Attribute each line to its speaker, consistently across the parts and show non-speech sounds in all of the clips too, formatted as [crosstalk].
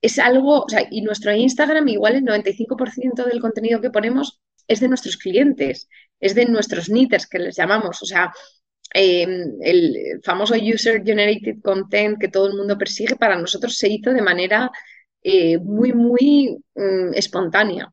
Speaker 1: es algo, o sea, y nuestro Instagram igual el 95% del contenido que ponemos es de nuestros clientes, es de nuestros knitters que les llamamos, o sea, em, el famoso user generated content que todo el mundo persigue para nosotros se hizo de manera eh, muy, muy mm, espontánea.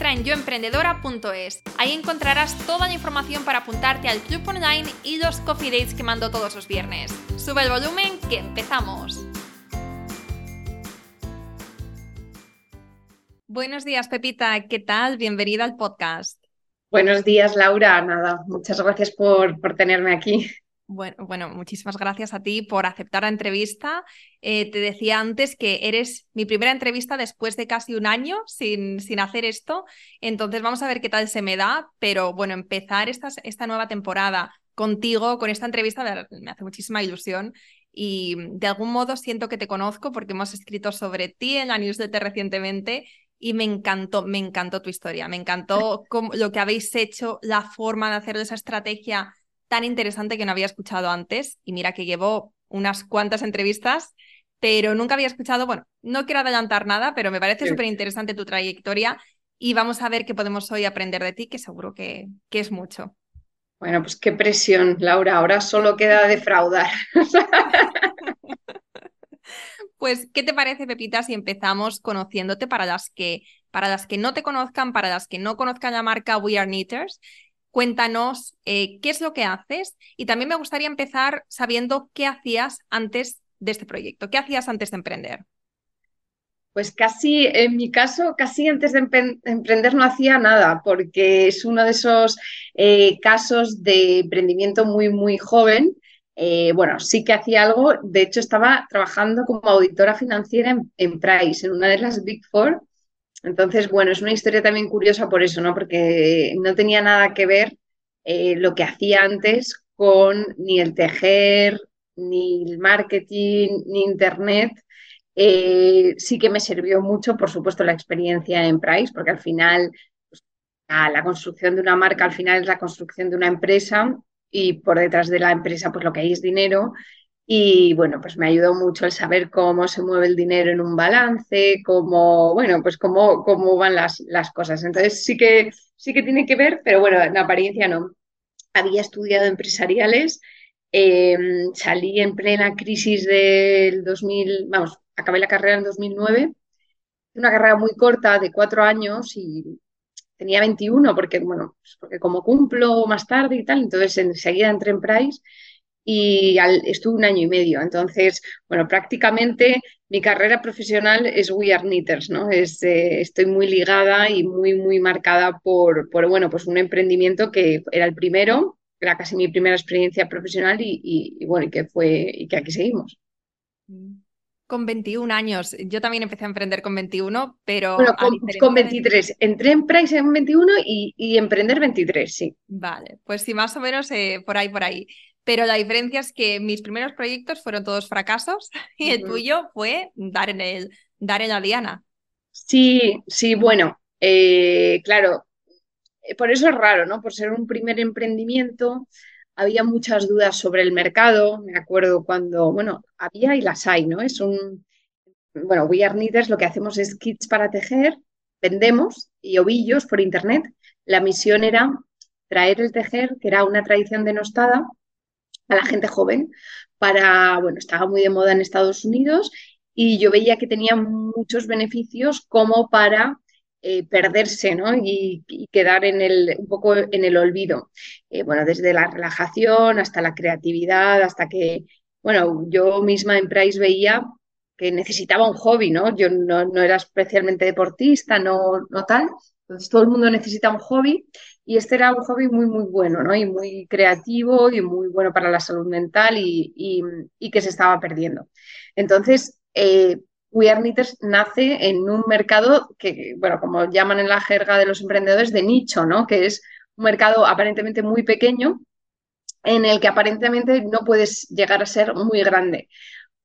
Speaker 2: en yoemprendedora.es. Ahí encontrarás toda la información para apuntarte al club online y los coffee dates que mando todos los viernes. Sube el volumen que empezamos. Buenos días, Pepita. ¿Qué tal? Bienvenida al podcast.
Speaker 1: Buenos días, Laura. Nada, muchas gracias por, por tenerme aquí.
Speaker 2: Bueno, bueno, muchísimas gracias a ti por aceptar la entrevista. Eh, te decía antes que eres mi primera entrevista después de casi un año sin, sin, hacer esto. Entonces vamos a ver qué tal se me da. Pero bueno, empezar esta, esta nueva temporada contigo, con esta entrevista, me hace muchísima ilusión y de algún modo siento que te conozco porque hemos escrito sobre ti en la newsletter recientemente y me encantó, me encantó tu historia, me encantó lo que habéis hecho, la forma de hacer esa estrategia tan interesante que no había escuchado antes y mira que llevo unas cuantas entrevistas, pero nunca había escuchado, bueno, no quiero adelantar nada, pero me parece súper interesante tu trayectoria y vamos a ver qué podemos hoy aprender de ti, que seguro que, que es mucho.
Speaker 1: Bueno, pues qué presión, Laura. Ahora solo queda defraudar. [laughs]
Speaker 2: Pues, ¿qué te parece, Pepita, si empezamos conociéndote para las que, para las que no te conozcan, para las que no conozcan la marca We Are Knitters? Cuéntanos eh, qué es lo que haces y también me gustaría empezar sabiendo qué hacías antes de este proyecto, qué hacías antes de emprender.
Speaker 1: Pues casi, en mi caso, casi antes de emprender no hacía nada, porque es uno de esos eh, casos de emprendimiento muy, muy joven. Eh, bueno, sí que hacía algo, de hecho estaba trabajando como auditora financiera en, Price, en una de las Big Four. Entonces, bueno, es una historia también curiosa por eso, ¿no? Porque no tenía nada que ver eh, lo que hacía antes con ni el tejer, ni el marketing, ni Internet eh, sí que me sirvió mucho, por supuesto, la experiencia en Price, porque al final pues, la construcción de una marca al final es la construcción de una empresa y por detrás de la empresa pues lo que hay es dinero y bueno, pues me ayudó mucho el saber cómo se mueve el dinero en un balance, cómo, bueno, pues cómo, cómo van las, las cosas. Entonces sí que, sí que tiene que ver, pero bueno, en apariencia no. Había estudiado empresariales, em, salí en plena crisis del 2000, vamos, acabé la carrera en 2009, una carrera muy corta de cuatro años y tenía 21 porque, bueno, pues porque como cumplo más tarde y tal, entonces enseguida entré en Price y estuve un año y medio. Entonces, bueno, prácticamente mi carrera profesional es We Are Knitters, ¿no? Es, eh, estoy muy ligada y muy, muy marcada por, por, bueno, pues un emprendimiento que era el primero, era casi mi primera experiencia profesional y, y bueno, y que fue, y que aquí seguimos.
Speaker 2: Con 21 años. Yo también empecé a emprender con 21, pero...
Speaker 1: Bueno, con, 23. Entré en Price en 21 y, emprender 23, sí.
Speaker 2: Vale, pues sí, más o menos eh, por ahí, por ahí. Pero la diferencia es que mis primeros proyectos fueron todos fracasos [laughs] y el tuyo fue dar en, el, dar en la diana.
Speaker 1: Sí, sí, bueno, eh, claro, por eso es raro, ¿no? Por ser un primer emprendimiento, había muchas dudas sobre el mercado. Me acuerdo cuando, bueno, había y las hay, ¿no? Es un, bueno, We Are Knitters lo que hacemos es kits para tejer, vendemos y ovillos por internet. La misión era traer el tejer, que era una tradición denostada, a la gente joven para, bueno, estaba muy de moda en Estados Unidos y yo veía que tenía muchos beneficios como para eh, perderse ¿no? y, quedar en el, un poco en el olvido. Eh, bueno, desde la relajación hasta la creatividad, hasta que, bueno, yo misma en Price veía que necesitaba un hobby, ¿no? Yo no, era especialmente deportista, no, no tal. Entonces todo el mundo necesita un hobby y este era un hobby muy, muy bueno, ¿no? Y muy creativo y muy bueno para la salud mental y, y, y que se estaba perdiendo. Entonces, eh, We Are Knitters nace en un mercado que, bueno, como llaman en la jerga de los emprendedores, de nicho, ¿no? Que es un mercado aparentemente muy pequeño en el que aparentemente no puedes llegar a ser muy grande.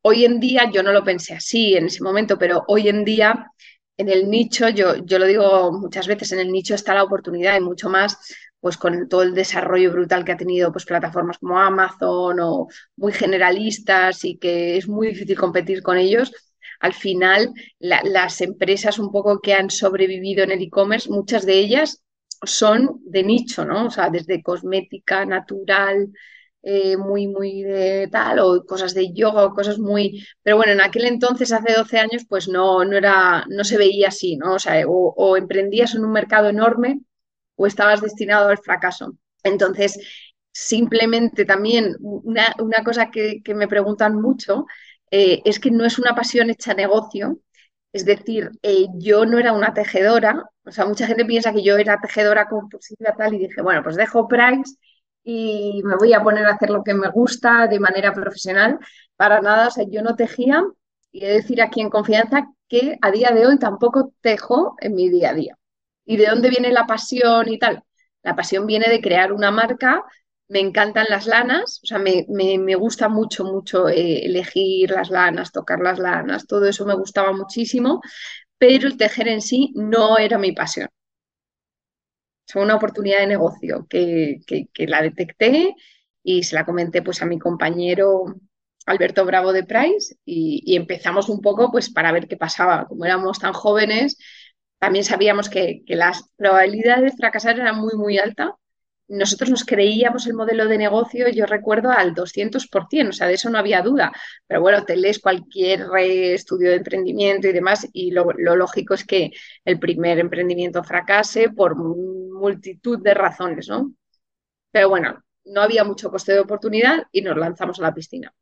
Speaker 1: Hoy en día, yo no lo pensé así en ese momento, pero hoy en día en el nicho, yo, yo lo digo muchas veces, en el nicho está la oportunidad y mucho más pues con todo el desarrollo brutal que ha tenido pues plataformas como Amazon o muy generalistas y que es muy difícil competir con ellos, al final la, las empresas un poco que han sobrevivido en el e-commerce, muchas de ellas son de nicho, ¿no? O sea, desde cosmética natural, eh, muy, muy de tal, o cosas de yoga, o cosas muy... Pero bueno, en aquel entonces, hace 12 años, pues no, no, era, no se veía así, ¿no? O sea, o, o emprendías en un mercado enorme o estabas destinado al fracaso. Entonces, simplemente también una, una cosa que, que, me preguntan mucho eh, es que no es una pasión hecha negocio. Es decir, eh, yo no era una tejedora, o sea, mucha gente piensa que yo era tejedora compulsiva tal y dije, bueno, pues dejo Price y me voy a poner a hacer lo que me gusta de manera profesional. Para nada, o sea, yo no tejía y he de decir aquí en confianza que a día de hoy tampoco tejo en mi día a día. ¿Y de dónde viene la pasión y tal? La pasión viene de crear una marca. Me encantan las lanas, o sea, me, me, me gusta mucho, mucho eh, elegir las lanas, tocar las lanas, todo eso me gustaba muchísimo, pero el tejer en sí no era mi pasión fue una oportunidad de negocio que, que, que, la detecté y se la comenté pues a mi compañero Alberto Bravo de Price y, empezamos un poco pues para ver qué pasaba. Como éramos tan jóvenes, también sabíamos que, que las probabilidades de fracasar eran muy, muy altas nosotros nos creíamos el modelo de negocio, yo recuerdo, al 200%, o sea, de eso no había duda. Pero bueno, te lees cualquier estudio de emprendimiento y demás, y lo, lo lógico es que el primer emprendimiento fracase por multitud de razones, ¿no? Pero bueno, no había mucho coste de oportunidad y nos lanzamos a la piscina.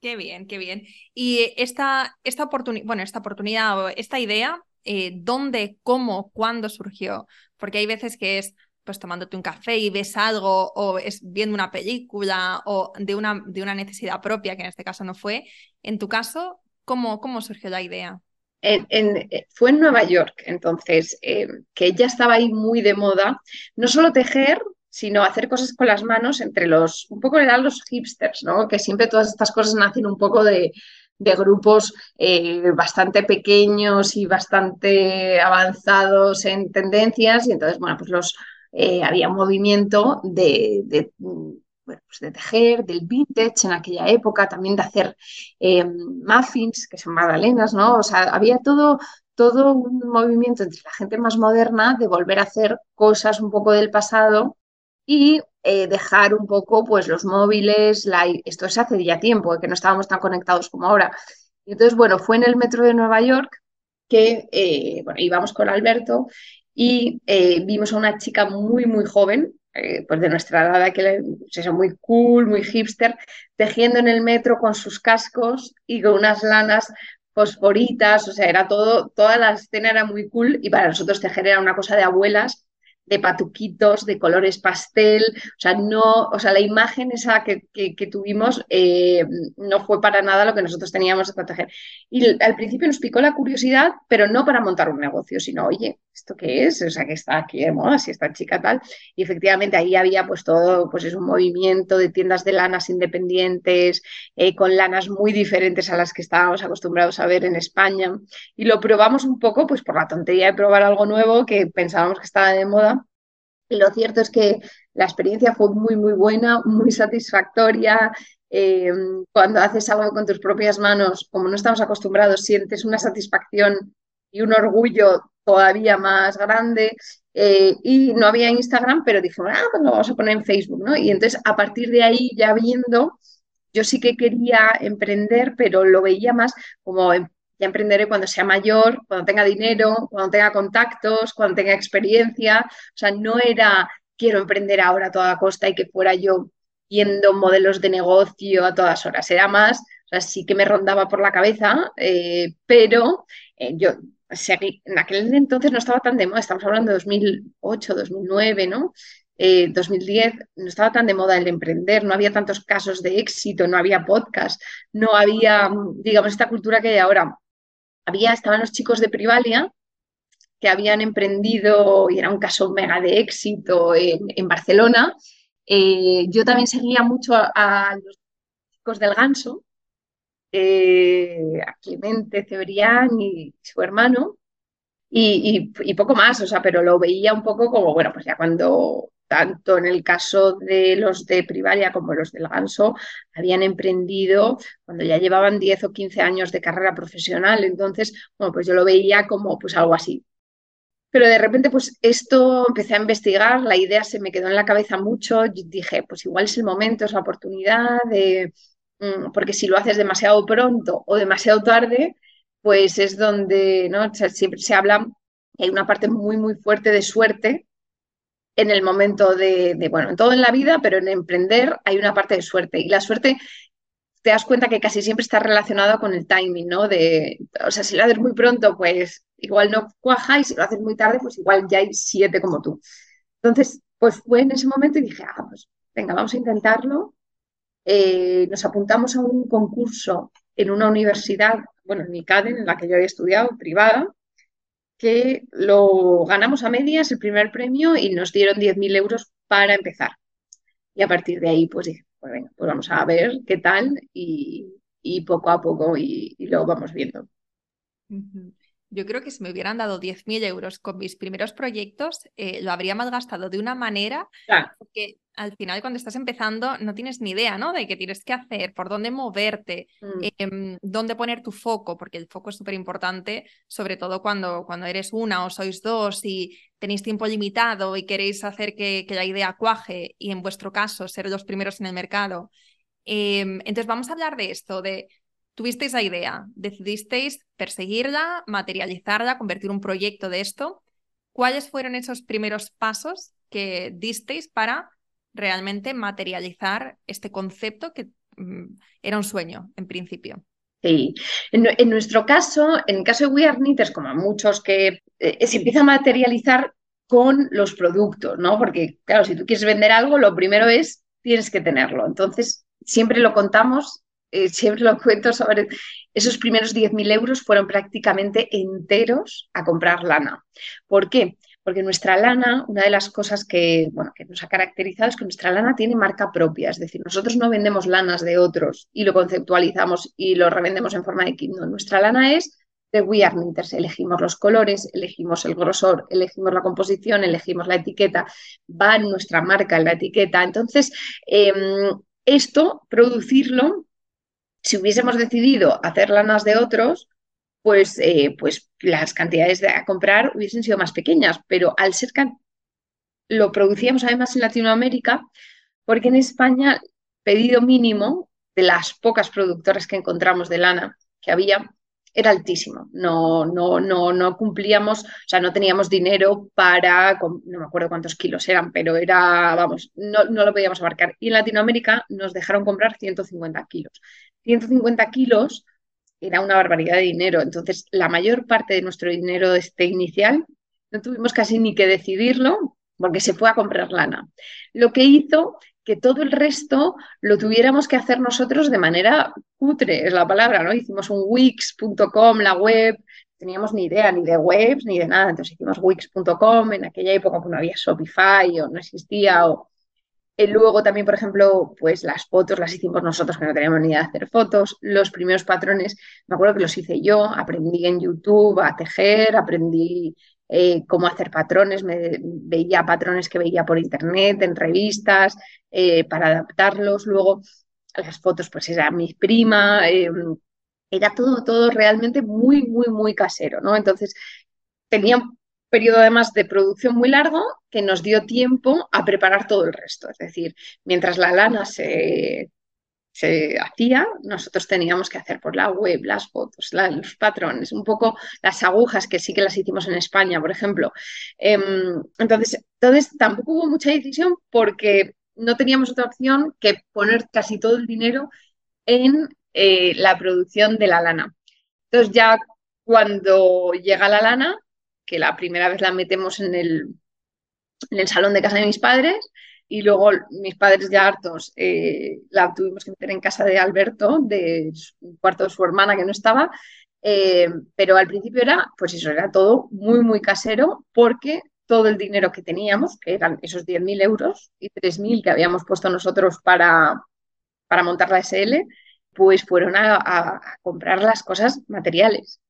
Speaker 2: Qué bien, qué bien. Y esta, esta oportunidad, bueno, esta oportunidad, esta idea, eh, ¿dónde, cómo, cuándo surgió? Porque hay veces que es, pues tomándote un café y ves algo o es viendo una película o de una, de una necesidad propia, que en este caso no fue. En tu caso, ¿cómo, cómo surgió la idea?
Speaker 1: En, fue en Nueva York, entonces, eh, que ya estaba ahí muy de moda, no solo tejer, sino hacer cosas con las manos entre los, un poco eran los hipsters, ¿no? Que siempre todas estas cosas nacen un poco de, de grupos eh, bastante pequeños y bastante avanzados en tendencias, y entonces, bueno, pues los, eh, había un movimiento de, de, bueno, pues de, tejer, del vintage en aquella época, también de hacer eh, muffins, que son magdalenas, ¿no? O sea, había todo, todo un movimiento entre la gente más moderna de volver a hacer cosas un poco del pasado y eh, dejar un poco pues los móviles, esto es hace ya tiempo, que no estábamos tan conectados como ahora. Entonces, bueno, fue en el metro de Nueva York que, eh, bueno, íbamos con Alberto y eh, vimos a una chica muy, muy joven, eh, pues de nuestra edad, que pues eso, muy cool, muy hipster, tejiendo en el metro con sus cascos y con unas lanas fosforitas, o sea, era todo, toda la escena era muy cool y para nosotros tejer era una cosa de abuelas de patuquitos, de colores pastel, o sea, no, o sea, la imagen esa que, que, que tuvimos eh, no fue para nada lo que nosotros teníamos de proteger. Y al principio nos picó la curiosidad, pero no para montar un negocio, sino, oye, ¿esto qué es? O sea, que está aquí de moda, si esta chica tal. Y efectivamente ahí había pues todo, pues es un movimiento de tiendas de lanas independientes, eh, con lanas muy diferentes a las que estábamos acostumbrados a ver en España. Y lo probamos un poco, pues por la tontería de probar algo nuevo que pensábamos que estaba de moda y lo cierto es que la experiencia fue muy, muy buena, muy satisfactoria. Eh, cuando haces algo con tus propias manos, como no estamos acostumbrados, sientes una satisfacción y un orgullo todavía más grande. Eh, y no había Instagram, pero dije, ah, pues lo vamos a poner en Facebook, ¿no? Y entonces a partir de ahí, ya viendo, yo sí que quería emprender, pero lo veía más como ya emprenderé cuando sea mayor, cuando tenga dinero, cuando tenga contactos, cuando tenga experiencia. O sea, no era quiero emprender ahora a toda costa y que fuera yo viendo modelos de negocio a todas horas. Era más, o sea, sí que me rondaba por la cabeza, eh, pero eh, yo, en aquel entonces no estaba tan de moda, estamos hablando de 2008, 2009, ¿no? 2010 no estaba tan de moda el emprender, no había tantos casos de éxito, no había podcast, no había, digamos, esta cultura que hay ahora. Había, estaban los chicos de Privalia que habían emprendido y era un caso mega de éxito en, Barcelona. Eh, yo también seguía mucho a, los chicos del Ganso, eh, a Clemente Cebrián y su hermano, y, y, poco más, o sea, pero lo veía un poco como, bueno, pues ya cuando tanto en el caso de los de Privalia como los del Ganso, habían emprendido cuando ya llevaban 10 o 15 años de carrera profesional. Entonces, bueno, pues yo lo veía como pues algo así. Pero de repente, pues esto empecé a investigar, la idea se me quedó en la cabeza mucho, dije, pues igual es el momento, es la oportunidad de, mm, porque si lo haces demasiado pronto o demasiado tarde, pues es donde, ¿no? siempre se habla hay una parte muy, muy fuerte de suerte en el momento de, bueno, en todo en la vida, pero en emprender hay una parte de suerte. Y la suerte te das cuenta que casi siempre está relacionada con el timing, ¿no? De, o sea, si lo haces muy pronto, pues igual no cuaja, y si lo haces muy tarde, pues igual ya hay siete como tú. Entonces, pues fue en ese momento y dije, ah, pues venga, vamos a intentarlo. Eh, nos apuntamos a un concurso en una universidad, bueno, en ICADEN, en la que yo había estudiado, privada, que lo ganamos a medias el primer premio y nos dieron 10.000 euros para empezar. Y a partir de ahí, pues dije, pues, venga, pues vamos a ver qué tal y, poco a poco y, lo vamos viendo.
Speaker 2: Yo creo que si me hubieran dado 10.000 euros con mis primeros proyectos, eh, lo habría malgastado de una manera que al final cuando estás empezando no tienes ni idea, ¿no? De qué tienes que hacer, por dónde moverte, mm. em, dónde poner tu foco, porque el foco es súper importante, sobre todo cuando, cuando eres una o sois dos y tenéis tiempo limitado y queréis hacer que, la idea cuaje y en vuestro caso ser los primeros en el mercado. Em, entonces vamos a hablar de esto, de tuvisteis la idea, decidisteis perseguirla, materializarla, convertir un proyecto de esto. ¿Cuáles fueron esos primeros pasos que disteis para realmente materializar este concepto que mm, era un sueño en principio.
Speaker 1: Sí, en, nuestro caso, en el caso de We Are Knitters, como muchos que eh, se empieza a materializar con los productos, ¿no? Porque, claro, si tú quieres vender algo, lo primero es, tienes que tenerlo. Entonces, siempre lo contamos, eh, siempre lo cuento sobre esos primeros 10.000 euros fueron prácticamente enteros a comprar lana. ¿Por qué? porque nuestra lana, una de las cosas que, bueno, que nos ha caracterizado es que nuestra lana tiene marca propia, es decir, nosotros no vendemos lanas de otros y lo conceptualizamos y lo revendemos en forma de kit, nuestra lana es de We Are Kniters, elegimos los colores, elegimos el grosor, elegimos la composición, elegimos la etiqueta, va nuestra marca en la etiqueta, entonces em, esto, producirlo, si hubiésemos decidido hacer lanas de otros, pues, eh, pues las cantidades de a comprar hubiesen sido más pequeñas, pero al ser lo producíamos además en Latinoamérica, porque en España pedido mínimo de las pocas productoras que encontramos de lana que había era altísimo. No, no, no, no cumplíamos, o sea, no teníamos dinero para, no me acuerdo cuántos kilos eran, pero era, vamos, no, no lo podíamos abarcar. Y en Latinoamérica nos dejaron comprar 150 kilos. 150 kilos era una barbaridad de dinero. Entonces, la mayor parte de nuestro dinero este inicial no tuvimos casi ni que decidirlo porque se fue a comprar lana. Lo que hizo que todo el resto lo tuviéramos que hacer nosotros de manera cutre, es la palabra, ¿no? Hicimos un wix.com, la web, teníamos ni idea ni de webs ni de nada, entonces hicimos wix.com, en aquella época pues, no había Shopify o no existía, o eh, luego también, por ejemplo, pues las fotos las hicimos nosotros que no teníamos ni idea de hacer fotos. Los primeros patrones, me acuerdo que los hice yo, aprendí en YouTube a tejer, aprendí eh, cómo hacer patrones, veía patrones que veía por internet, en revistas, eh, para adaptarlos. Luego las fotos, pues era mi prima, era todo, todo realmente muy, muy, muy casero, ¿no? Entonces tenía periodo además de producción muy largo que nos dio tiempo a preparar todo el resto. Es decir, mientras la lana se, se hacía, nosotros teníamos que hacer por la web las fotos, los patrones, un poco las agujas que sí que las hicimos en España, por ejemplo. Em, entonces, entonces, tampoco hubo mucha decisión porque no teníamos otra opción que poner casi todo el dinero en eh, la producción de la lana. Entonces ya cuando llega la lana, que la primera vez la metemos en el, en el salón de casa de mis padres, y luego mis padres ya hartos eh, la tuvimos que meter en casa de Alberto, de un cuarto de su hermana que no estaba, eh, pero al principio era, pues eso, era todo muy, muy casero porque todo el dinero que teníamos, que eran esos 10.000 euros y 3.000 que habíamos puesto nosotros para, para montar la SL, pues fueron a, comprar las cosas materiales.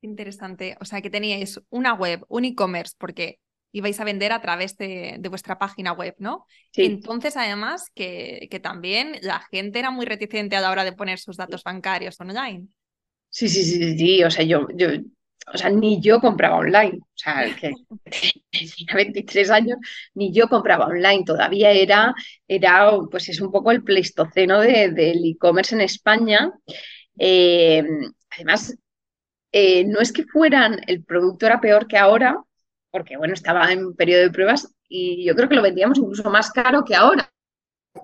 Speaker 2: Interesante. O sea, que teníais una web, un e-commerce, porque ibais a vender a través de, vuestra página web, ¿no? Entonces, además, que, que, también la gente era muy reticente a la hora de poner sus datos bancarios online.
Speaker 1: Sí, sí, sí, sí, o sea, yo, yo, o sea, ni yo compraba online, o sea, que tenía 23 años, ni yo compraba online, todavía era, era pues es un poco el pleistoceno de, del e-commerce en España. Eh, además, eh, no es que fueran, el producto era peor que ahora, porque bueno, estaba en periodo de pruebas y yo creo que lo vendíamos incluso más caro que ahora.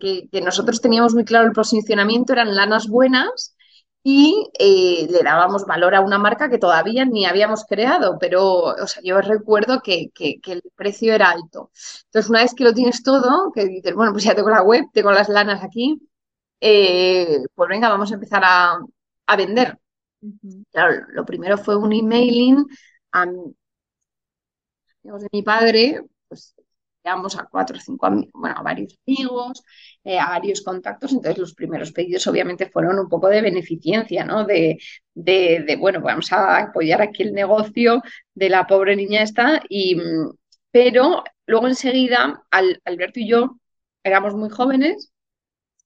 Speaker 1: Que, que nosotros teníamos muy claro el posicionamiento, eran lanas buenas y eh, le dábamos valor a una marca que todavía ni habíamos creado, pero o sea, yo recuerdo que, el precio era alto. Entonces, una vez que lo tienes todo, que dices, bueno, pues ya tengo la web, tengo las lanas aquí, eh, pues venga, vamos a empezar a, vender. Claro, lo primero fue un emailing a, de mi padre, pues llegamos a cuatro o cinco, bueno, a varios amigos, eh, a varios contactos, entonces los primeros pedidos obviamente fueron un poco de beneficencia, ¿no? De, de, bueno, vamos a apoyar aquí el negocio de la pobre niña esta, y, pero luego enseguida, Alberto y yo éramos muy jóvenes,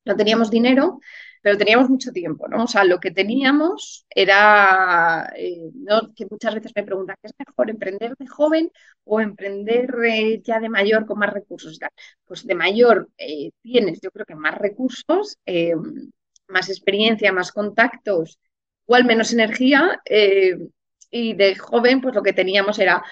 Speaker 1: no teníamos dinero, pero teníamos mucho tiempo, ¿no? O sea, lo que teníamos era, eh, ¿no? que muchas veces me preguntan, ¿qué es mejor, emprender de joven o emprender eh, ya de mayor con más recursos? Pues de mayor eh, tienes, yo creo que más recursos, más experiencia, más contactos, igual menos energía, y de joven, pues lo que teníamos era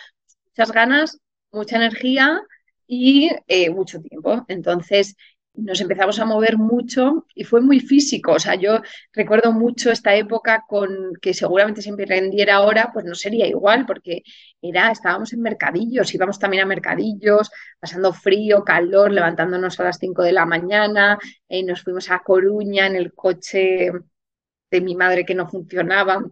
Speaker 1: muchas ganas, mucha energía y mucho tiempo. Entonces, nos empezamos a mover mucho y fue muy físico. O sea, yo recuerdo mucho esta época con que seguramente si emprendiera ahora, pues no sería igual, porque era, estábamos en mercadillos, íbamos también a mercadillos, pasando frío, calor, levantándonos a las 5 de la mañana, eh, nos fuimos a Coruña en el coche de mi madre que no funcionaba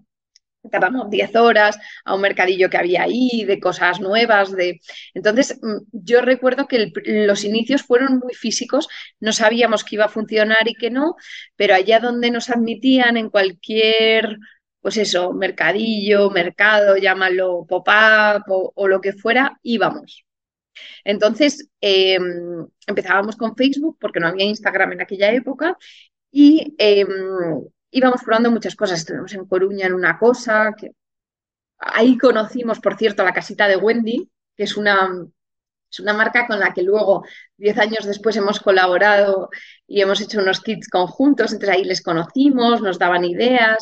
Speaker 1: tardamos 10 horas a un mercadillo que había ahí, de cosas nuevas. De... Entonces, mm, yo recuerdo que los inicios fueron muy físicos, no sabíamos que iba a funcionar y que no, pero allá donde nos admitían en cualquier, pues eso, mercadillo, mercado, llámalo pop-up o, lo que fuera, íbamos. Entonces, em, empezábamos con Facebook porque no había Instagram en aquella época y em, íbamos probando muchas cosas. Estuvimos en Coruña en una cosa, que ahí conocimos, por cierto, la casita de Wendy, que es una, es una marca con la que luego, diez años después, hemos colaborado y hemos hecho unos kits conjuntos. Entonces ahí les conocimos, nos daban ideas.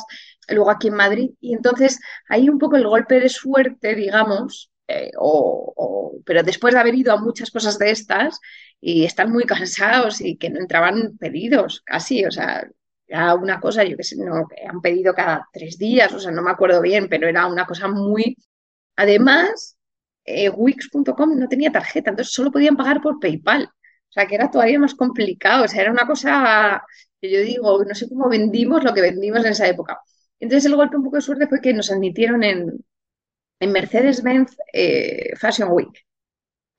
Speaker 1: Luego aquí en Madrid. Y entonces ahí un poco el golpe de suerte, digamos, eh, o, pero después de haber ido a muchas cosas de estas y estar muy cansados y que no entraban pedidos casi, o sea, era una cosa, yo que sé, no, han pedido cada tres días, o sea, no me acuerdo bien, pero era una cosa muy... Además, eh, Wix.com no tenía tarjeta, entonces solo podían pagar por PayPal. O sea, que era todavía más complicado. O sea, era una cosa que yo digo, no sé cómo vendimos lo que vendimos en esa época. Entonces, el golpe un poco de suerte fue que nos admitieron en, en Mercedes-Benz eh, Fashion Week.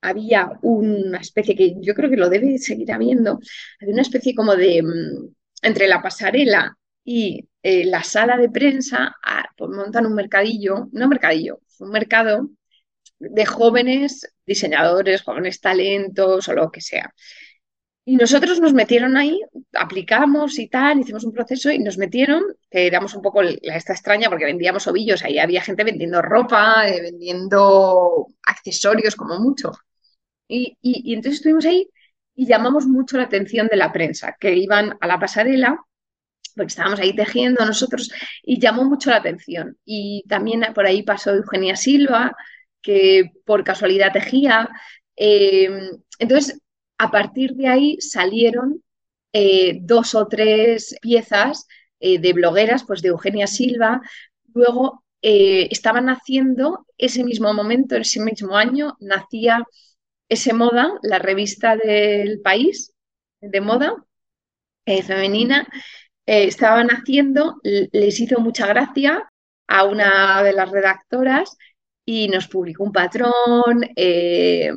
Speaker 1: Había una especie que yo creo que lo debe seguir habiendo, había una especie como de, mm, entre la pasarela y eh, la sala de prensa, ah, pues montan un mercadillo, no mercadillo, un mercado de jóvenes diseñadores, jóvenes talentos o lo que sea. Y nosotros nos metieron ahí, aplicamos y tal, hicimos un proceso y nos metieron, que éramos un poco la esta extraña porque vendíamos ovillos, ahí había gente vendiendo ropa, eh, vendiendo accesorios como mucho. Y, y entonces estuvimos ahí y llamamos mucho la atención de la prensa, que iban a la pasarela, porque estábamos ahí tejiendo nosotros, y llamó mucho la atención. Y también por ahí pasó Eugenia Silva, que por casualidad tejía. Eh, entonces, a partir de ahí salieron eh, dos o tres piezas eh, de blogueras, pues de Eugenia Silva. Luego estaban haciendo ese mismo momento, ese mismo año, nacía ese Moda, la revista del país de moda femenina. estaban haciendo, les hizo mucha gracia a una de las redactoras y nos publicó un patrón. Eh,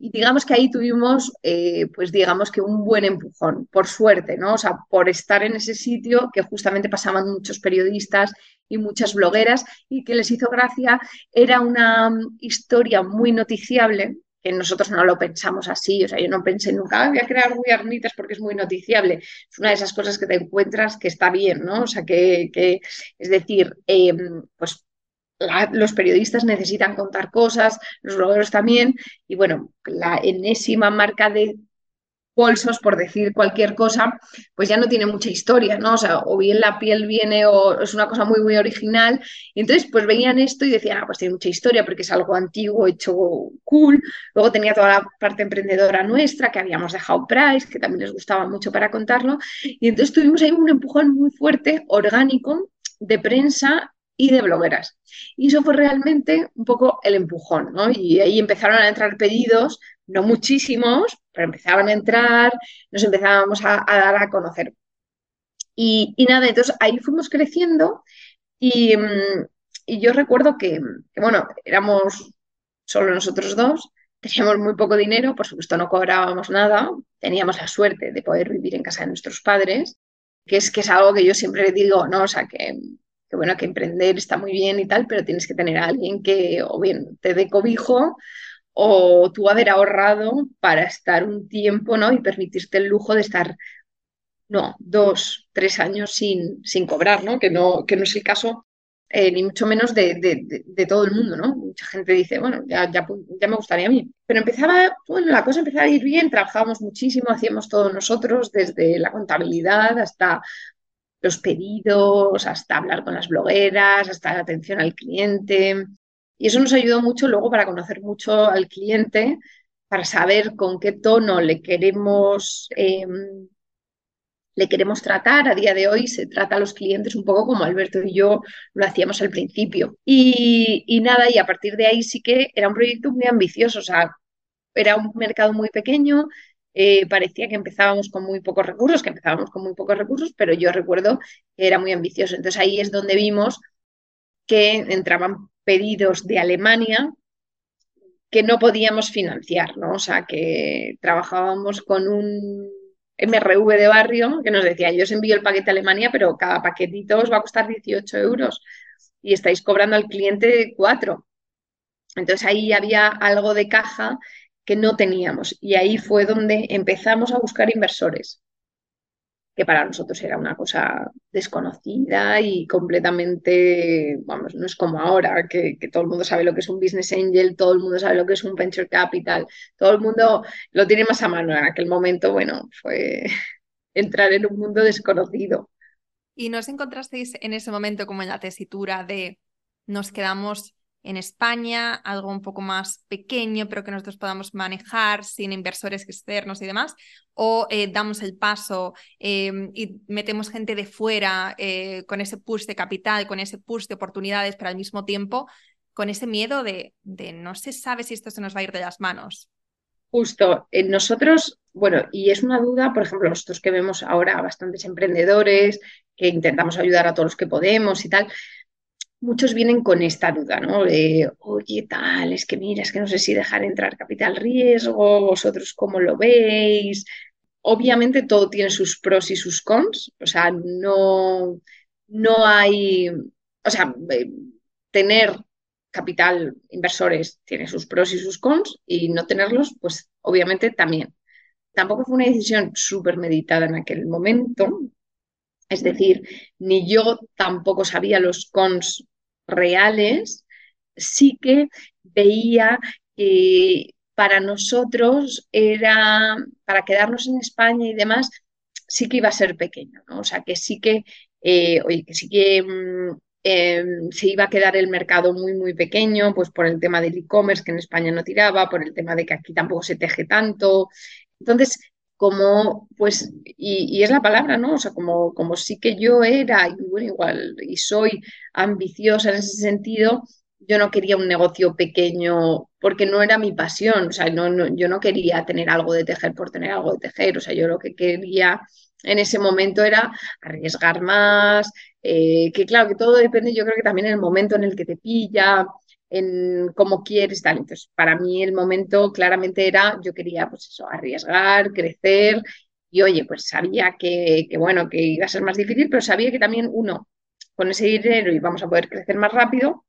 Speaker 1: y digamos que ahí tuvimos, eh, pues digamos que un buen empujón, por suerte, ¿no? O sea, por estar en ese sitio que justamente pasaban muchos periodistas y muchas blogueras y que les hizo gracia, era una mm, historia muy noticiable, que nosotros no lo pensamos así, o sea, yo no pensé nunca, voy a crear guiarnitas porque es muy noticiable. Es una de esas cosas que te encuentras que está bien, ¿no? O sea, que, es decir, em, pues los periodistas necesitan contar cosas, los blogueros también, y bueno, la enésima marca de bolsos, por decir cualquier cosa, pues ya no tiene mucha historia, ¿no? O sea, o bien la piel viene o es una cosa muy, muy original. Y entonces, pues veían esto y decían, ah, pues tiene mucha historia porque es algo antiguo, hecho cool. Luego tenía toda la parte emprendedora nuestra, que habíamos dejado Price, que también les gustaba mucho para contarlo. Y entonces tuvimos ahí un empujón muy fuerte, orgánico, de prensa y de blogueras. Y eso fue realmente un poco el empujón, ¿no? Y ahí empezaron a entrar pedidos, no muchísimos, pero empezaban a entrar, nos empezábamos a, dar a conocer. Y, nada, entonces ahí fuimos creciendo y, mm, yo recuerdo que, bueno, éramos solo nosotros dos, teníamos muy poco dinero, por supuesto no cobrábamos nada, teníamos la suerte de poder vivir en casa de nuestros padres, que es, que es algo que yo siempre digo, ¿no? O sea, que que bueno, que emprender está muy bien y tal, pero tienes que tener a alguien que o bien te dé cobijo o tú haber ahorrado para estar un tiempo, ¿no? Y permitirte el lujo de estar, no, dos, tres años sin, sin cobrar, ¿no? Que, ¿no? que no es el caso eh, ni mucho menos de, de, todo el mundo, ¿no? Mucha gente dice, bueno, ya, ya, ya, me gustaría a mí. Pero empezaba, bueno, la cosa empezaba a ir bien, trabajábamos muchísimo, hacíamos todo nosotros, desde la contabilidad hasta los pedidos, hasta hablar con las blogueras, hasta la atención al cliente. Y eso nos ayudó mucho luego para conocer mucho al cliente, para saber con qué tono le queremos, em, le queremos tratar. A día de hoy se trata a los clientes un poco como Alberto y yo lo hacíamos al principio. Y, nada, y a partir de ahí sí que era un proyecto muy ambicioso, o sea, era un mercado muy pequeño, eh, parecía que empezábamos con muy pocos recursos, que empezábamos con muy pocos recursos, pero yo recuerdo que era muy ambicioso. Entonces ahí es donde vimos que entraban pedidos de Alemania que no podíamos financiar, ¿no? O sea, que trabajábamos con un MRV de barrio que nos decía, yo os envío el paquete a Alemania, pero cada paquetito os va a costar 18 euros y estáis cobrando al cliente 4. Entonces ahí había algo de caja que no teníamos. Y ahí fue donde empezamos a buscar inversores, que para nosotros era una cosa desconocida y completamente, vamos, no es como ahora, que, todo el mundo sabe lo que es un business angel, todo el mundo sabe lo que es un venture capital, todo el mundo lo tiene más a mano. En aquel momento, bueno, fue [laughs] entrar en un mundo desconocido.
Speaker 2: ¿Y nos encontrasteis en ese momento como en la tesitura de nos quedamos en España, algo un poco más pequeño, pero que nosotros podamos manejar sin inversores externos y demás, o eh, damos el paso em, y metemos gente de fuera eh, con ese push de capital, con ese push de oportunidades, pero al mismo tiempo con ese miedo de, de no se sabe si esto se nos va a ir de las manos.
Speaker 1: Justo, en nosotros, bueno, y es una duda, por ejemplo, nosotros que vemos ahora bastantes emprendedores, que intentamos ayudar a todos los que podemos y tal, muchos vienen con esta duda, ¿no? De, oye, tal, es que mira, es que no sé si dejar entrar capital riesgo, vosotros cómo lo veis. Obviamente todo tiene sus pros y sus cons, o sea, no, no hay, o sea, eh, tener capital inversores tiene sus pros y sus cons y no tenerlos, pues obviamente también. Tampoco fue una decisión súper meditada en aquel momento, es decir, ni yo tampoco sabía los cons reales, sí que veía que para nosotros era, para quedarnos en España y demás, sí que iba a ser pequeño, ¿no? O sea, que sí que, eh, que sí que mm, em, se iba a quedar el mercado muy, muy pequeño, pues por el tema del e-commerce que en España no tiraba, por el tema de que aquí tampoco se teje tanto. Entonces, como, pues, y, es la palabra, ¿no? O sea, como, como sí que yo era, y bueno, igual, y soy ambiciosa en ese sentido, yo no quería un negocio pequeño porque no era mi pasión, o sea, no, yo no quería tener algo de tejer por tener algo de tejer, o sea, yo lo que quería en ese momento era arriesgar más, eh, que claro, que todo depende, yo creo que también el momento en el que te pilla, en cómo quieres, tal. Entonces, para mí el momento claramente era, yo quería, pues eso, arriesgar, crecer, y oye, pues sabía que, que bueno, que iba a ser más difícil, pero sabía que también uno, con ese dinero íbamos a poder crecer más rápido,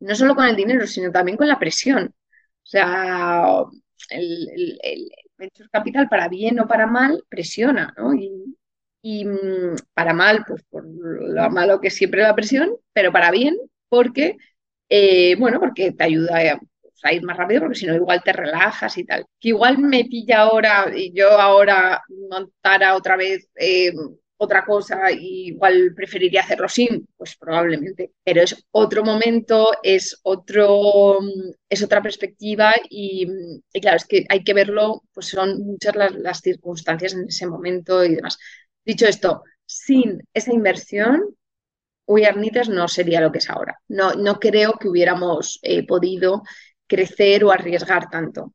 Speaker 1: no solo con el dinero, sino también con la presión. O sea, el, el, venture capital, para bien o para mal, presiona, ¿no? Y, y mm, para mal, pues por lo malo que siempre la presión, pero para bien, porque, eh, bueno, porque te ayuda a, ir más rápido, porque si no, igual te relajas y tal. Que igual me pilla ahora y yo ahora montara otra vez eh, otra cosa, igual preferiría hacerlo sin, pues probablemente, pero es otro momento, es otro, es otra perspectiva y, claro, es que hay que verlo, pues son muchas las, circunstancias en ese momento y demás. Dicho esto, sin esa inversión, We no sería lo que es ahora. No, no creo que hubiéramos eh, podido crecer o arriesgar tanto.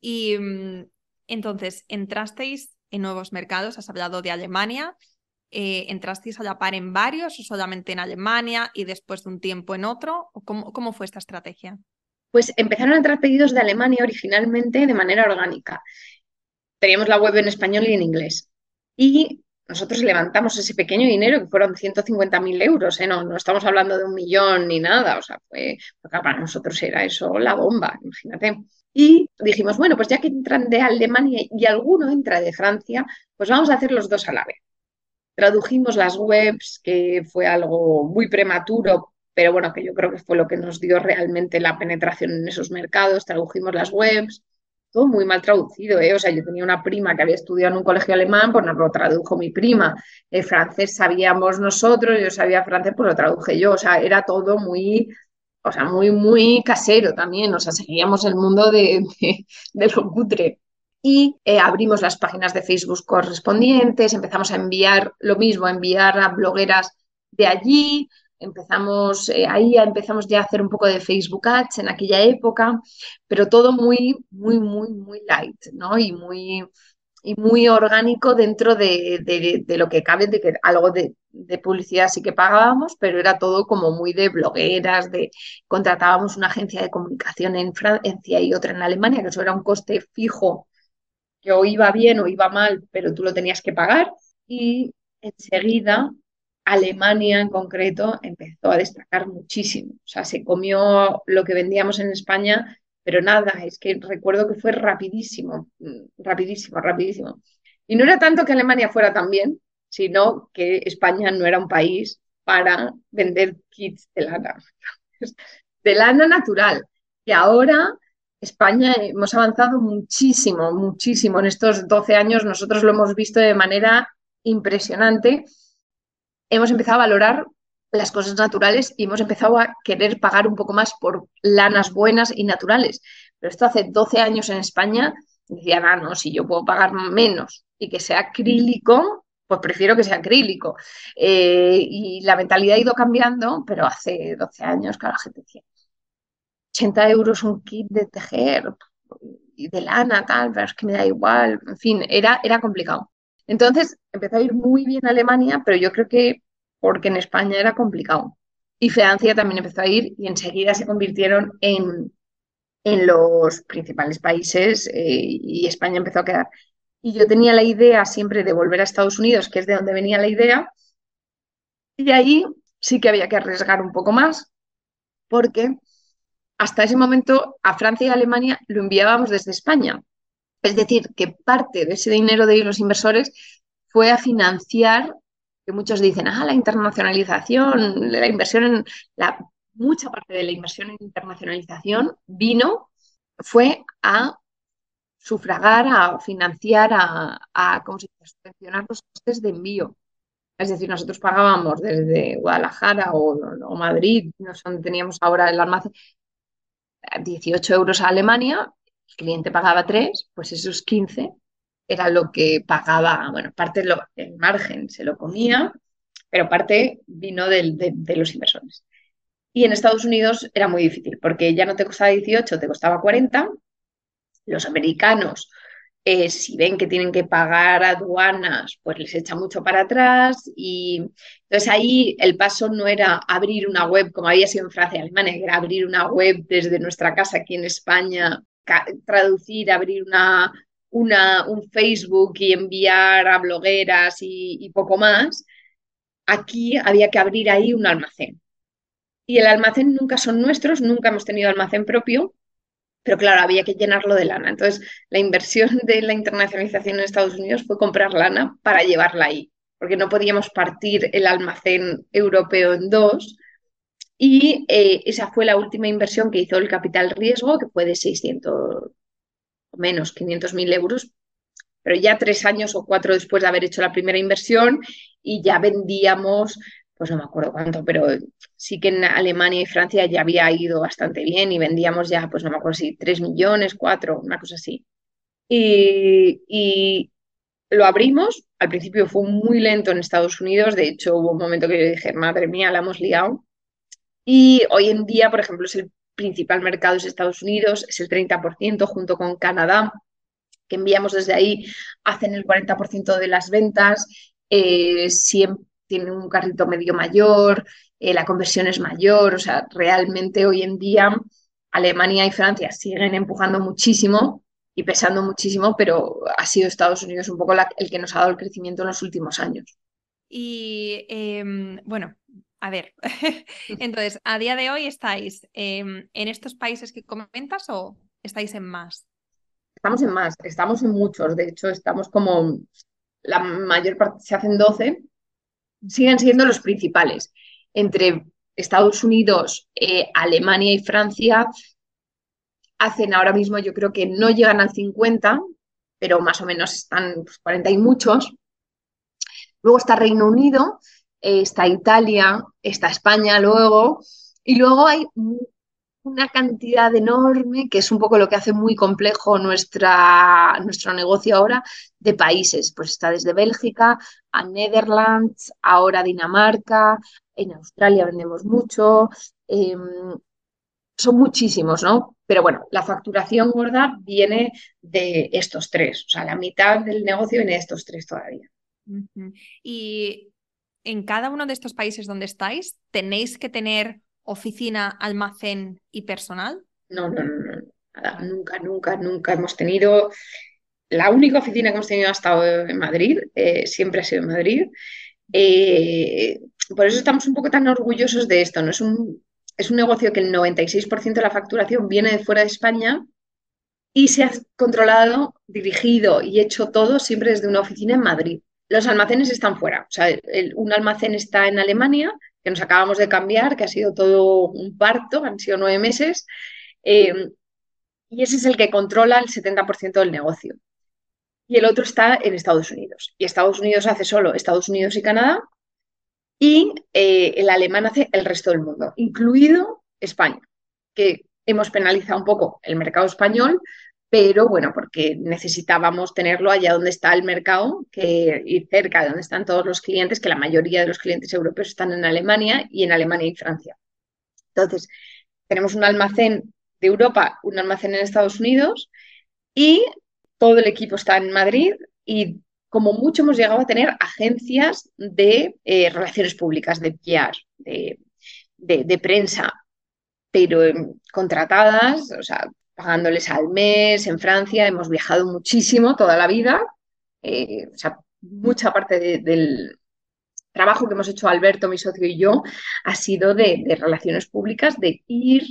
Speaker 2: Y mm, entonces, entrasteis en nuevos mercados, has hablado de Alemania, eh, ¿entrasteis a la par en varios o solamente en Alemania y después de un tiempo en otro? ¿Cómo, cómo fue esta estrategia?
Speaker 1: Pues empezaron a entrar pedidos de Alemania originalmente de manera orgánica. Teníamos la web en español y en inglés. Y nosotros levantamos ese pequeño dinero, que fueron 150.000 euros, ¿eh? no, no estamos hablando de un millón ni nada, o sea, fue, para nosotros era eso la bomba, imagínate. Y dijimos, bueno, pues ya que entran de Alemania y alguno entra de Francia, pues vamos a hacer los dos a la vez. Tradujimos las webs, que fue algo muy prematuro, pero bueno, que yo creo que fue lo que nos dio realmente la penetración en esos mercados. Tradujimos las webs, todo muy mal traducido, ¿eh? O sea, yo tenía una prima que había estudiado en un colegio alemán, pues no lo tradujo mi prima. El francés sabíamos nosotros, yo sabía francés, pues lo traduje yo. O sea, era todo muy o sea, muy, muy casero también, o sea, seguíamos el mundo de, de, lo cutre. Y eh, abrimos las páginas de Facebook correspondientes, empezamos a enviar lo mismo, a enviar a blogueras de allí, empezamos, eh, ahí empezamos ya a hacer un poco de Facebook Ads en aquella época, pero todo muy, muy, muy, muy light, ¿no? Y muy, y muy orgánico dentro de, lo que cabe, de que algo de, publicidad sí que pagábamos, pero era todo como muy de blogueras, de contratábamos una agencia de comunicación en Francia y otra en Alemania, que eso era un coste fijo, que o iba bien o iba mal, pero tú lo tenías que pagar. Y enseguida Alemania en concreto empezó a destacar muchísimo. O sea, se comió lo que vendíamos en España pero nada, es que recuerdo que fue rapidísimo, mm, rapidísimo, rapidísimo. Y no era tanto que Alemania fuera tan bien, sino que España no era un país para vender kits de lana, [laughs] de lana natural. Y ahora España hemos avanzado muchísimo, muchísimo. En estos 12 años nosotros lo hemos visto de manera impresionante. Hemos empezado a valorar las cosas naturales y hemos empezado a querer pagar un poco más por lanas buenas y naturales. Pero esto hace 12 años en España, decían, ah, no, si yo puedo pagar menos y que sea acrílico, pues prefiero que sea acrílico. Eh, y la mentalidad ha ido cambiando, pero hace 12 años, que la gente decía, 80 euros un kit de tejer y de lana, tal, pero es que me da igual. En fin, era, era complicado. Entonces empezó a ir muy bien Alemania, pero yo creo que porque en España era complicado. Y Francia también empezó a ir y enseguida se convirtieron en, en los principales países eh, y España empezó a quedar. Y yo tenía la idea siempre de volver a Estados Unidos, que es de donde venía la idea, y ahí sí que había que arriesgar un poco más, porque hasta ese momento a Francia y a Alemania lo enviábamos desde España. Es decir, que parte de ese dinero de los inversores fue a financiar que muchos dicen, ah, la internacionalización, la inversión en la mucha parte de la inversión en internacionalización vino, fue a sufragar, a financiar, a, a ¿cómo se dice? subvencionar los costes de envío. Es decir, nosotros pagábamos desde Guadalajara o, Madrid, no teníamos ahora el almacén, 18 euros a Alemania el cliente pagaba 3, pues esos 15 era lo que pagaba, bueno, parte del margen se lo comía, pero parte vino de los inversores. Y en Estados Unidos era muy difícil, porque ya no te costaba 18, te costaba 40. Los americanos, eh, si ven que tienen que pagar aduanas, pues les echa mucho para atrás. Y entonces ahí el paso no era abrir una web como había sido en Francia y Alemania, era abrir una web desde nuestra casa aquí en España, traducir, abrir una, un Facebook y enviar a blogueras y poco más. Aquí había que abrir ahí un almacén y el almacén nunca son nuestros, nunca hemos tenido almacén propio, pero claro, había que llenarlo de lana. Entonces, la inversión [laughs] de la internacionalización en Estados Unidos fue comprar lana para llevarla ahí, porque no podíamos partir el almacén europeo en dos. Y eh, esa fue la última inversión que hizo el capital riesgo, que fue de 600 o menos, 500 mil euros, pero ya tres años o cuatro después de haber hecho la primera inversión y ya vendíamos pues no me acuerdo cuánto, pero sí que en Alemania y Francia ya había ido bastante bien y vendíamos ya, pues no me acuerdo si 3 millones, 4, una cosa así. Y, lo abrimos, al principio fue muy lento en Estados Unidos, de hecho hubo un momento que yo dije, madre mía, la hemos liado. Y hoy en día, por ejemplo, es el principal mercado es Estados Unidos, es el 30% junto con Canadá, que enviamos desde ahí, hacen el 40% de las ventas. Eh, siempre tiene un carrito medio mayor, eh, la conversión es mayor, o sea, realmente hoy en día Alemania y Francia siguen empujando muchísimo y pesando muchísimo, pero ha sido Estados Unidos un poco el que nos ha dado el crecimiento en los últimos años.
Speaker 2: Y em, bueno, a ver, [laughs] entonces, a día de hoy estáis em, en estos países que comentas o estáis en más?
Speaker 1: Estamos en más, estamos en muchos, de hecho, estamos como la mayor parte, se hacen 12 siguen siendo los principales. Entre Estados Unidos, eh, Alemania y Francia hacen ahora mismo, yo creo que no llegan al 50, pero más o menos están 40 pues, y muchos. Luego está Reino Unido, está Italia, está España luego, y luego hay una cantidad enorme, que es un poco lo que hace muy complejo nuestra, nuestro negocio ahora, de países. Pues está desde Bélgica a Netherlands, ahora Dinamarca, en Australia vendemos mucho. Em, son muchísimos, ¿no? Pero bueno, la facturación gorda viene de estos tres, o sea, la mitad del negocio viene de estos tres todavía.
Speaker 2: Y en cada uno de estos países donde estáis, tenéis que tener oficina, almacén y personal?
Speaker 1: No, no, no, Nada, nunca, nunca, nunca hemos tenido. La única oficina que hemos tenido ha estado en Madrid, eh, siempre ha sido en Madrid. Eh, por eso estamos un poco tan orgullosos de esto. ¿no? Es, un, es un negocio que el 96% de la facturación viene de fuera de España y se ha controlado, dirigido y hecho todo siempre desde una oficina en Madrid. Los almacenes están fuera. O sea, un almacén está en Alemania que nos acabamos de cambiar, que ha sido todo un parto, han sido nueve meses, eh, y ese es el que controla el 70% del negocio. Y el otro está en Estados Unidos. Y Estados Unidos hace solo Estados Unidos y Canadá, y eh, el alemán hace el resto del mundo, incluido España, que hemos penalizado un poco el mercado español, pero bueno, porque necesitábamos tenerlo allá donde está el mercado que, y cerca de donde están todos los clientes, que la mayoría de los clientes europeos están en Alemania y en Alemania y Francia. Entonces, tenemos un almacén de Europa, un almacén en Estados Unidos y todo el equipo está en Madrid y como mucho hemos llegado a tener agencias de eh, relaciones públicas, de PR, de, de prensa, pero em, contratadas, o sea, pagándoles al mes. En Francia hemos viajado muchísimo toda la vida. Eh, o sea, mucha parte del trabajo que hemos hecho Alberto, mi socio y yo, ha sido de, relaciones públicas, de ir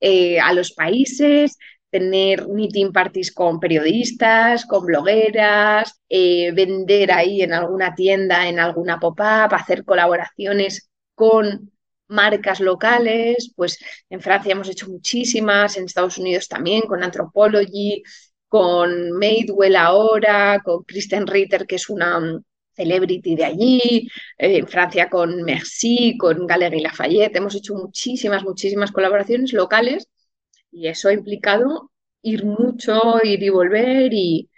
Speaker 1: eh, a los países, tener meeting parties con periodistas, con blogueras, eh, vender ahí en alguna tienda, en alguna pop-up, hacer colaboraciones con marcas locales, pues en Francia hemos hecho muchísimas, en Estados Unidos también, con Anthropology, con Madewell ahora, con Kristen Ritter, que es una mm, celebrity de allí, eh, en Francia con Merci, con Galerie Lafayette, hemos hecho muchísimas, muchísimas colaboraciones locales y eso ha implicado ir mucho, ir y volver, y,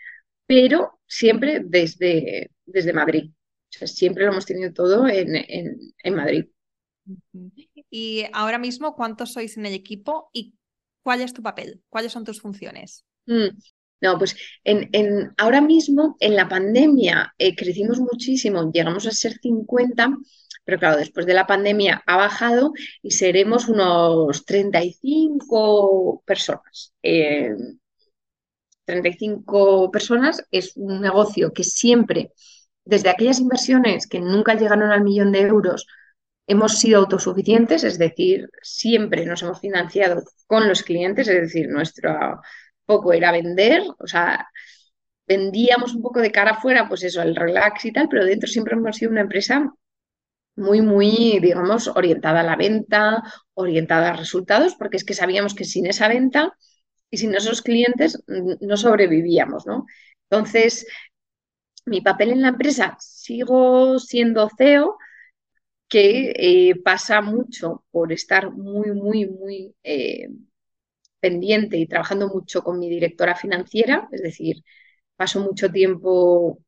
Speaker 1: pero siempre desde, desde Madrid. siempre lo hemos tenido todo en, en, Madrid.
Speaker 2: Y ahora mismo, ¿cuántos sois en el equipo y cuál es tu papel? ¿Cuáles son tus funciones?
Speaker 1: Mm, no, pues en, en, ahora mismo en la pandemia eh, crecimos muchísimo, llegamos a ser 50, pero claro, después de la pandemia ha bajado y seremos unos 35 personas. 35 personas es un negocio que siempre, desde aquellas inversiones que nunca llegaron al millón de euros, hemos sido autosuficientes, es decir, siempre nos hemos financiado con los clientes, es decir, nuestro poco era vender, o sea, vendíamos un poco de cara afuera, pues eso, el relax y tal, pero dentro siempre hemos sido una empresa muy, muy, digamos, orientada a la venta, orientada a resultados, porque es que sabíamos que sin esa venta y sin esos clientes no sobrevivíamos, ¿no? Entonces, mi papel en la empresa, sigo siendo CEO, que eh, pasa mucho por estar muy, muy, muy eh, pendiente y trabajando mucho con mi directora financiera, es decir, paso mucho tiempo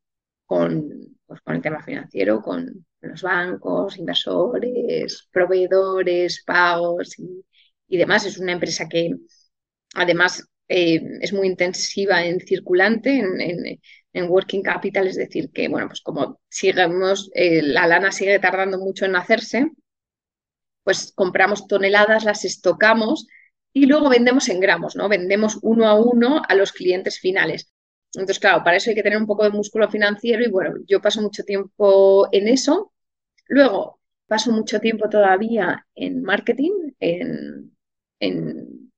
Speaker 1: con, pues, con el tema financiero, con los bancos, inversores, proveedores, pagos y, demás. Es una empresa que además eh, es muy intensiva en circulante, working capital, es decir, que bueno, pues como sigamos, eh, la lana sigue tardando mucho en hacerse, pues compramos toneladas, las estocamos y luego vendemos en gramos, ¿no? Vendemos uno a uno a los clientes finales. Entonces, claro, para eso hay que tener un poco de músculo financiero y bueno, yo paso mucho tiempo en eso. Luego, paso mucho tiempo todavía en marketing, en, en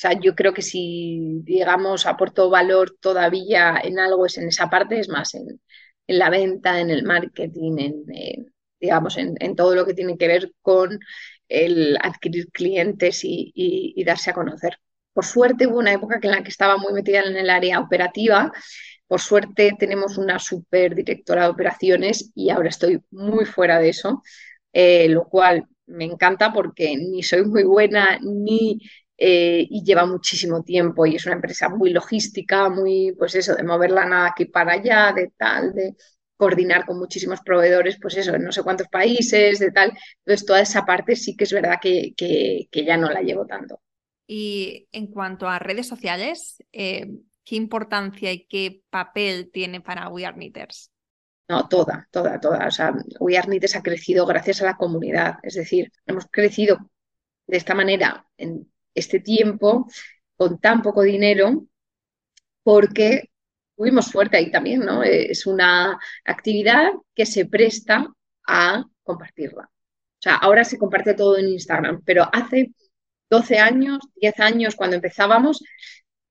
Speaker 1: sea, yo creo que si, digamos, aporto valor todavía en algo es en esa parte, es más en, en la venta, en el marketing, en, digamos, en, en, todo lo que tiene que ver con el adquirir clientes y, darse a conocer. Por suerte hubo una época en la que estaba muy metida en el área operativa. Por suerte tenemos una super directora de operaciones y ahora estoy muy fuera de eso, eh, lo cual me encanta porque ni soy muy buena ni eh, y lleva muchísimo tiempo y es una empresa muy logística, muy pues eso, de moverla nada aquí para allá, de tal, de coordinar con muchísimos proveedores, pues eso, en no sé cuántos países, de tal. Entonces, toda esa parte sí que es verdad que, que, ya no la llevo tanto.
Speaker 2: Y en cuanto a redes sociales, eh, ¿qué importancia y qué papel tiene para We Are Knitters?
Speaker 1: No, toda, toda, toda. O sea, We Are Knitters ha crecido gracias a la comunidad. Es decir, hemos crecido de esta manera en este tiempo con tan poco dinero porque tuvimos suerte ahí también, ¿no? Es una actividad que se presta a compartirla. O sea, ahora se comparte todo en Instagram, pero hace 12 años, 10 años, cuando empezábamos,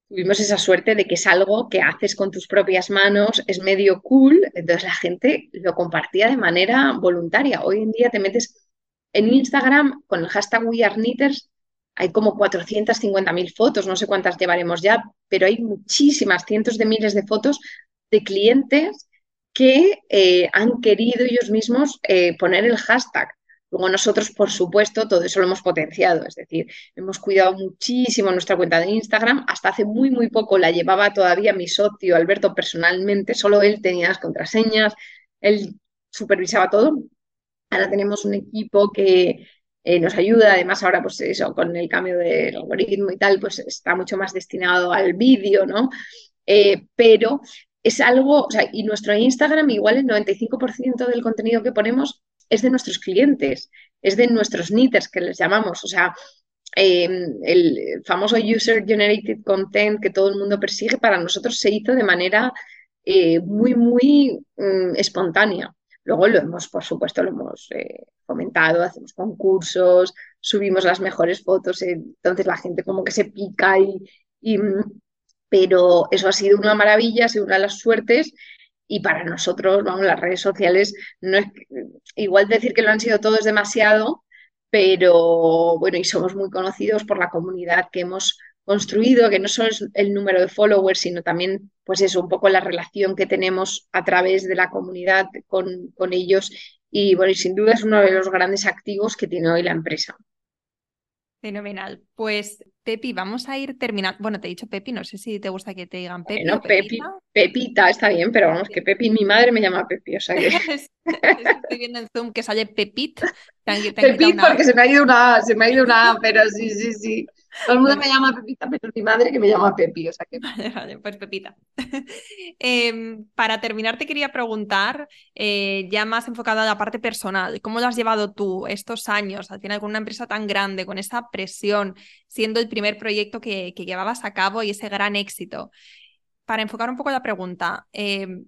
Speaker 1: tuvimos esa suerte de que es algo que haces con tus propias manos, es medio cool, entonces la gente lo compartía de manera voluntaria. Hoy en día te metes en Instagram con el hashtag WeAreKnitters hay como 450.000 fotos, no sé cuántas llevaremos ya, pero hay muchísimas, cientos de miles de fotos de clientes que eh, han querido ellos mismos eh, poner el hashtag. Luego nosotros, por supuesto, todo eso lo hemos potenciado, es decir, hemos cuidado muchísimo nuestra cuenta de Instagram. Hasta hace muy, muy poco la llevaba todavía mi socio Alberto personalmente, solo él tenía las contraseñas, él supervisaba todo. Ahora tenemos un equipo que, eh, nos ayuda. Además, ahora, pues eso, con el cambio del algoritmo y tal, pues está mucho más destinado al vídeo, ¿no? Eh, pero es algo, o sea, y nuestro Instagram, igual el 95% del contenido que ponemos es de nuestros clientes, es de nuestros knitters que les llamamos, o sea, em, el famoso user generated content que todo el mundo persigue, para nosotros se hizo de manera eh, muy, muy mm, espontánea. Luego lo hemos, por supuesto, lo hemos eh, fomentado, hacemos concursos, subimos las mejores fotos, entonces la gente como que se pica y, mm, pero eso ha sido una maravilla, ha sido una de las suertes y para nosotros, vamos, las redes sociales, no es igual decir que lo han sido todos demasiado, pero bueno, y somos muy conocidos por la comunidad que hemos construido, que no solo es el número de followers, sino también, pues eso, un poco la relación que tenemos a través de la comunidad con, con ellos. Y bueno, y sin duda es uno de los grandes activos que tiene hoy la empresa.
Speaker 2: Fenomenal. Pues Pepi, vamos a ir terminando. Bueno, te he dicho Pepi, no sé si te gusta que te digan Pepi.
Speaker 1: No, Pepi, Pepita está bien, pero vamos, que Pepi, mi madre me llama Pepi, o sea que. [laughs]
Speaker 2: Estoy viendo en Zoom que sale Pepit.
Speaker 1: Pepit, porque se me ha ido una, se me ha ido una, pero sí, sí, sí. Todo el mundo me llama Pepita, pero mi madre que me llama Pepi, o sea que... [laughs]
Speaker 2: Vale, vale pues Pepita. [laughs] Em, para terminar, te quería preguntar, eh, ya más enfocado a la parte personal, ¿cómo lo has llevado tú estos años al final con una empresa tan grande, con esa presión, siendo el primer proyecto que, que llevabas a cabo y ese gran éxito? Para enfocar un poco la pregunta, em,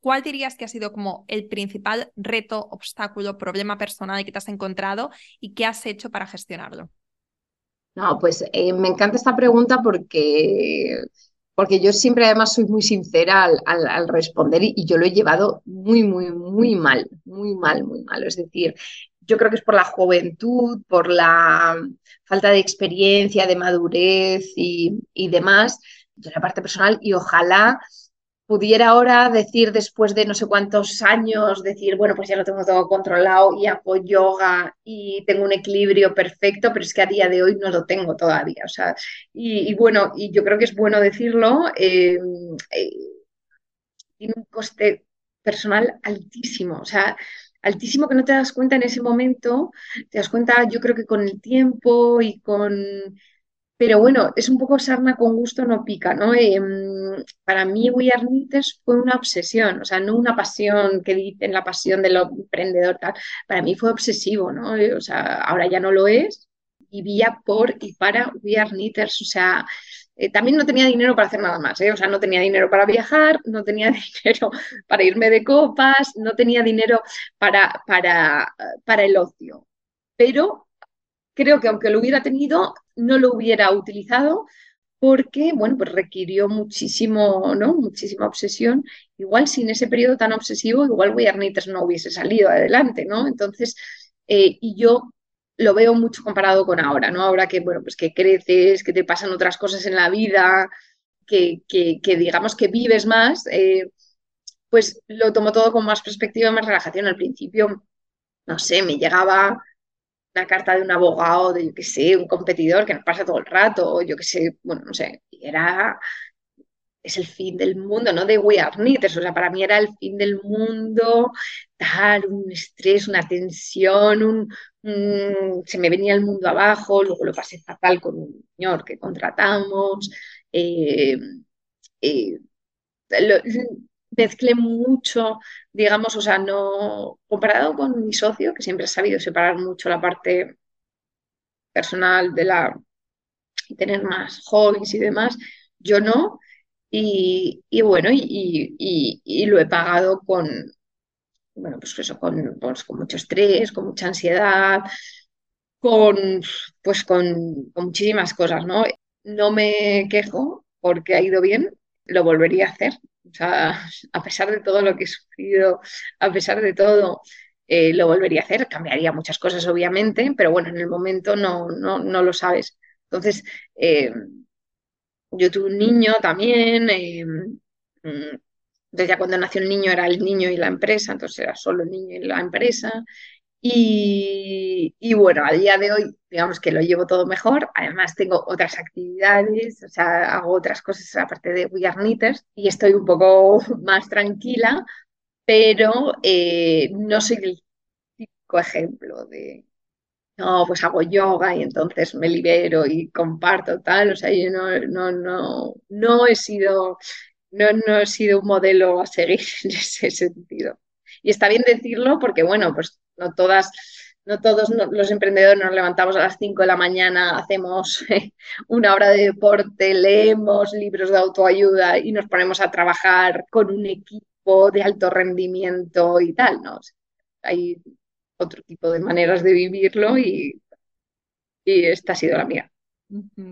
Speaker 2: ¿cuál dirías que ha sido como el principal reto, obstáculo, problema personal que te has encontrado y qué has hecho para gestionarlo?
Speaker 1: No, pues eh, me encanta esta pregunta porque, porque yo siempre además soy muy sincera al, responder y, yo lo he llevado muy, muy, muy mal, muy mal, muy mal. Es decir, yo creo que es por la juventud, por la falta de experiencia, de madurez y, y demás, de la parte personal y ojalá pudiera ahora decir después de no sé cuántos años, decir, bueno, pues ya lo tengo todo controlado y hago yoga y tengo un equilibrio perfecto, pero es que a día de hoy no lo tengo todavía. O sea, y, bueno, y yo creo que es bueno decirlo, eh, eh, tiene un coste personal altísimo, o sea, altísimo que no te das cuenta en ese momento, te das cuenta yo creo que con el tiempo y con pero bueno, es un poco sarna con gusto no pica, ¿no? Em, para mí We Are fue una obsesión, o sea, no una pasión que dicen la pasión del emprendedor, tal. Para mí fue obsesivo, ¿no? O sea, ahora ya no lo es. Vivía por y para We Are Knitters, o sea, eh, también no tenía dinero para hacer nada más, ¿eh? o sea, no tenía dinero para viajar, no tenía [laughs] dinero para irme de copas, no tenía dinero para, para, para el ocio. Pero creo que aunque lo hubiera tenido, no lo hubiera utilizado porque, bueno, pues requirió muchísimo, ¿no? Muchísima obsesión. Igual sin ese periodo tan obsesivo, igual Arnites no hubiese salido adelante, ¿no? Entonces, eh, y yo lo veo mucho comparado con ahora, ¿no? Ahora que, bueno, pues que creces, que te pasan otras cosas en la vida, que, que, digamos que vives más, eh, pues lo tomo todo con más perspectiva, más relajación. Al principio, no sé, me llegaba una carta de un abogado, de yo qué sé, un competidor que nos pasa todo el rato, yo qué sé, bueno, no sé, era, es el fin del mundo, ¿no? De We Are Knitters, o sea, para mí era el fin del mundo, tal, un estrés, una tensión, un, se me venía el mundo abajo, luego lo pasé fatal con un señor que contratamos, eh, eh, mezclé mucho, digamos, o sea, no, comparado con mi socio, que siempre ha sabido separar mucho la parte personal de la, y tener más hobbies y demás, yo no, y, bueno, y, lo he pagado con, bueno, pues eso, con, pues, con mucho estrés, con mucha ansiedad, con, pues con muchísimas cosas, ¿no? No me quejo porque ha ido bien, lo volvería a hacer, a pesar de todo lo que he sufrido, a pesar de todo, eh, lo volvería a hacer. Cambiaría muchas cosas, obviamente, pero bueno, en el momento no, no, no lo sabes. Entonces, eh, yo tuve un niño también. Eh, mm, desde cuando nació el niño era el niño y la empresa, entonces era solo el niño y la empresa. Y, bueno, a día de hoy, digamos que lo llevo todo mejor. Además, tengo otras actividades, o sea, hago otras cosas aparte de We Are Knitters y estoy un poco [laughs] más tranquila, pero eh, no soy el típico ejemplo de, no, pues hago yoga y entonces me libero y comparto tal. O sea, yo no, no, no, no he sido, no, no he sido un modelo a seguir [laughs] en ese sentido. Y está bien decirlo porque, bueno, pues no todas, no todos los emprendedores nos levantamos a las 5 de la mañana, hacemos [laughs] una hora de deporte, leemos libros de autoayuda y nos ponemos a trabajar con un equipo de alto rendimiento y tal, ¿no? hay otro tipo de maneras de vivirlo y, y esta ha sido la mía.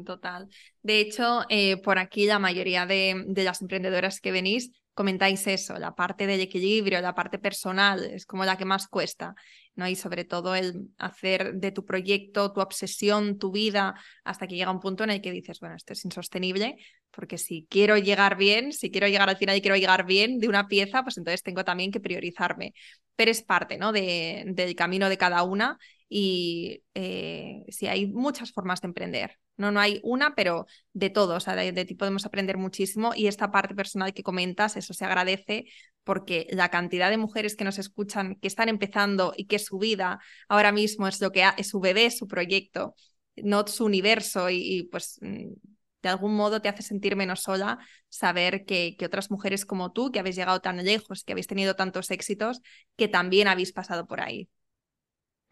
Speaker 2: Total. De hecho, eh, por aquí la mayoría de, las emprendedoras que venís comentáis eso, la parte del equilibrio, la parte personal, es como la que más cuesta, ¿no? Y sobre todo el hacer de tu proyecto, tu obsesión, tu vida, hasta que llega un punto en el que dices, bueno, esto es insostenible, porque si quiero llegar bien, si quiero llegar al final y quiero llegar bien de una pieza, pues entonces tengo también que priorizarme. Pero es parte, ¿no? De, del camino de cada una y eh, sí, hay muchas formas de emprender. No, no hay una, pero de todo, o sea, de, ti podemos aprender muchísimo y esta parte personal que comentas, eso se agradece porque la cantidad de mujeres que nos escuchan, que están empezando y que su vida ahora mismo es lo que es su bebé, su proyecto, no su universo y, pues mm, de algún modo te hace sentir menos sola saber que, que, otras mujeres como tú, que habéis llegado tan lejos, que habéis tenido tantos éxitos, que también habéis pasado por ahí.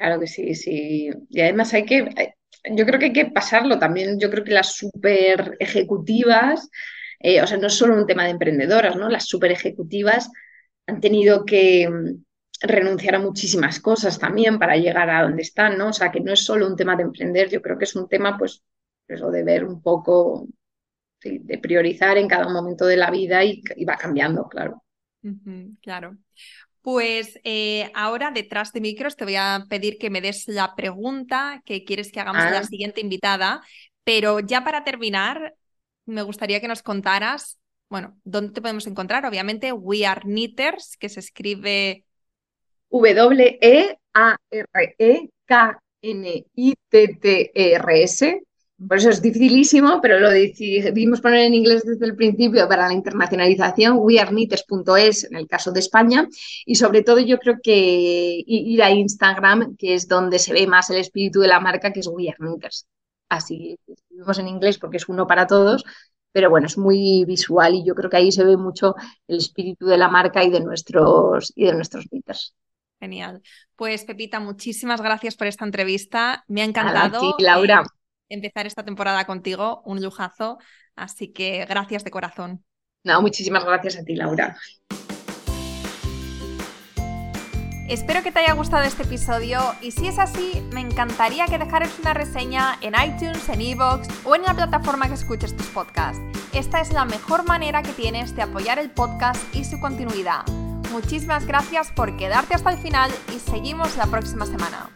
Speaker 1: Claro que sí, sí. Y además hay que, eh, yo creo que hay que pasarlo también. Yo creo que las super ejecutivas, eh, o sea, no es solo un tema de emprendedoras, ¿no? Las super ejecutivas han tenido que mm, renunciar a muchísimas cosas también para llegar a donde están, ¿no? O sea, que no es solo un tema de emprender, yo creo que es un tema, pues, eso de ver un poco, de priorizar en cada momento de la vida y, va cambiando, claro.
Speaker 2: claro. Pues eh, ahora detrás de micros te voy a pedir que me des la pregunta que quieres que hagamos a la ah. siguiente invitada, pero ya para terminar, me gustaría que nos contaras, bueno, ¿dónde te podemos encontrar? Obviamente, We Are Knitters, que se escribe
Speaker 1: W-E-A-R-E-K-N-I-T-T-E-R-S. Por eso es dificilísimo, pero lo decidimos poner en inglés desde el principio para la internacionalización, wearknitters.es en el caso de España. Y sobre todo yo creo que ir a Instagram, que es donde se ve más el espíritu de la marca, que es We Así escribimos en inglés porque es uno para todos, pero bueno, es muy visual y yo creo que ahí se ve mucho el espíritu de la marca y de nuestros, y de nuestros knitters.
Speaker 2: Genial. Pues Pepita, muchísimas gracias por esta entrevista. Me ha encantado.
Speaker 1: Ti, Laura.
Speaker 2: Empezar esta temporada contigo, un lujazo. Así que gracias de corazón.
Speaker 1: No, muchísimas gracias a ti, Laura.
Speaker 2: Espero que te haya gustado este episodio y si es así, me encantaría que dejaras una reseña en iTunes, en Evox o en la plataforma que escuches tus podcasts. Esta es la mejor manera que tienes de apoyar el podcast y su continuidad. Muchísimas gracias por quedarte hasta el final y seguimos la próxima semana.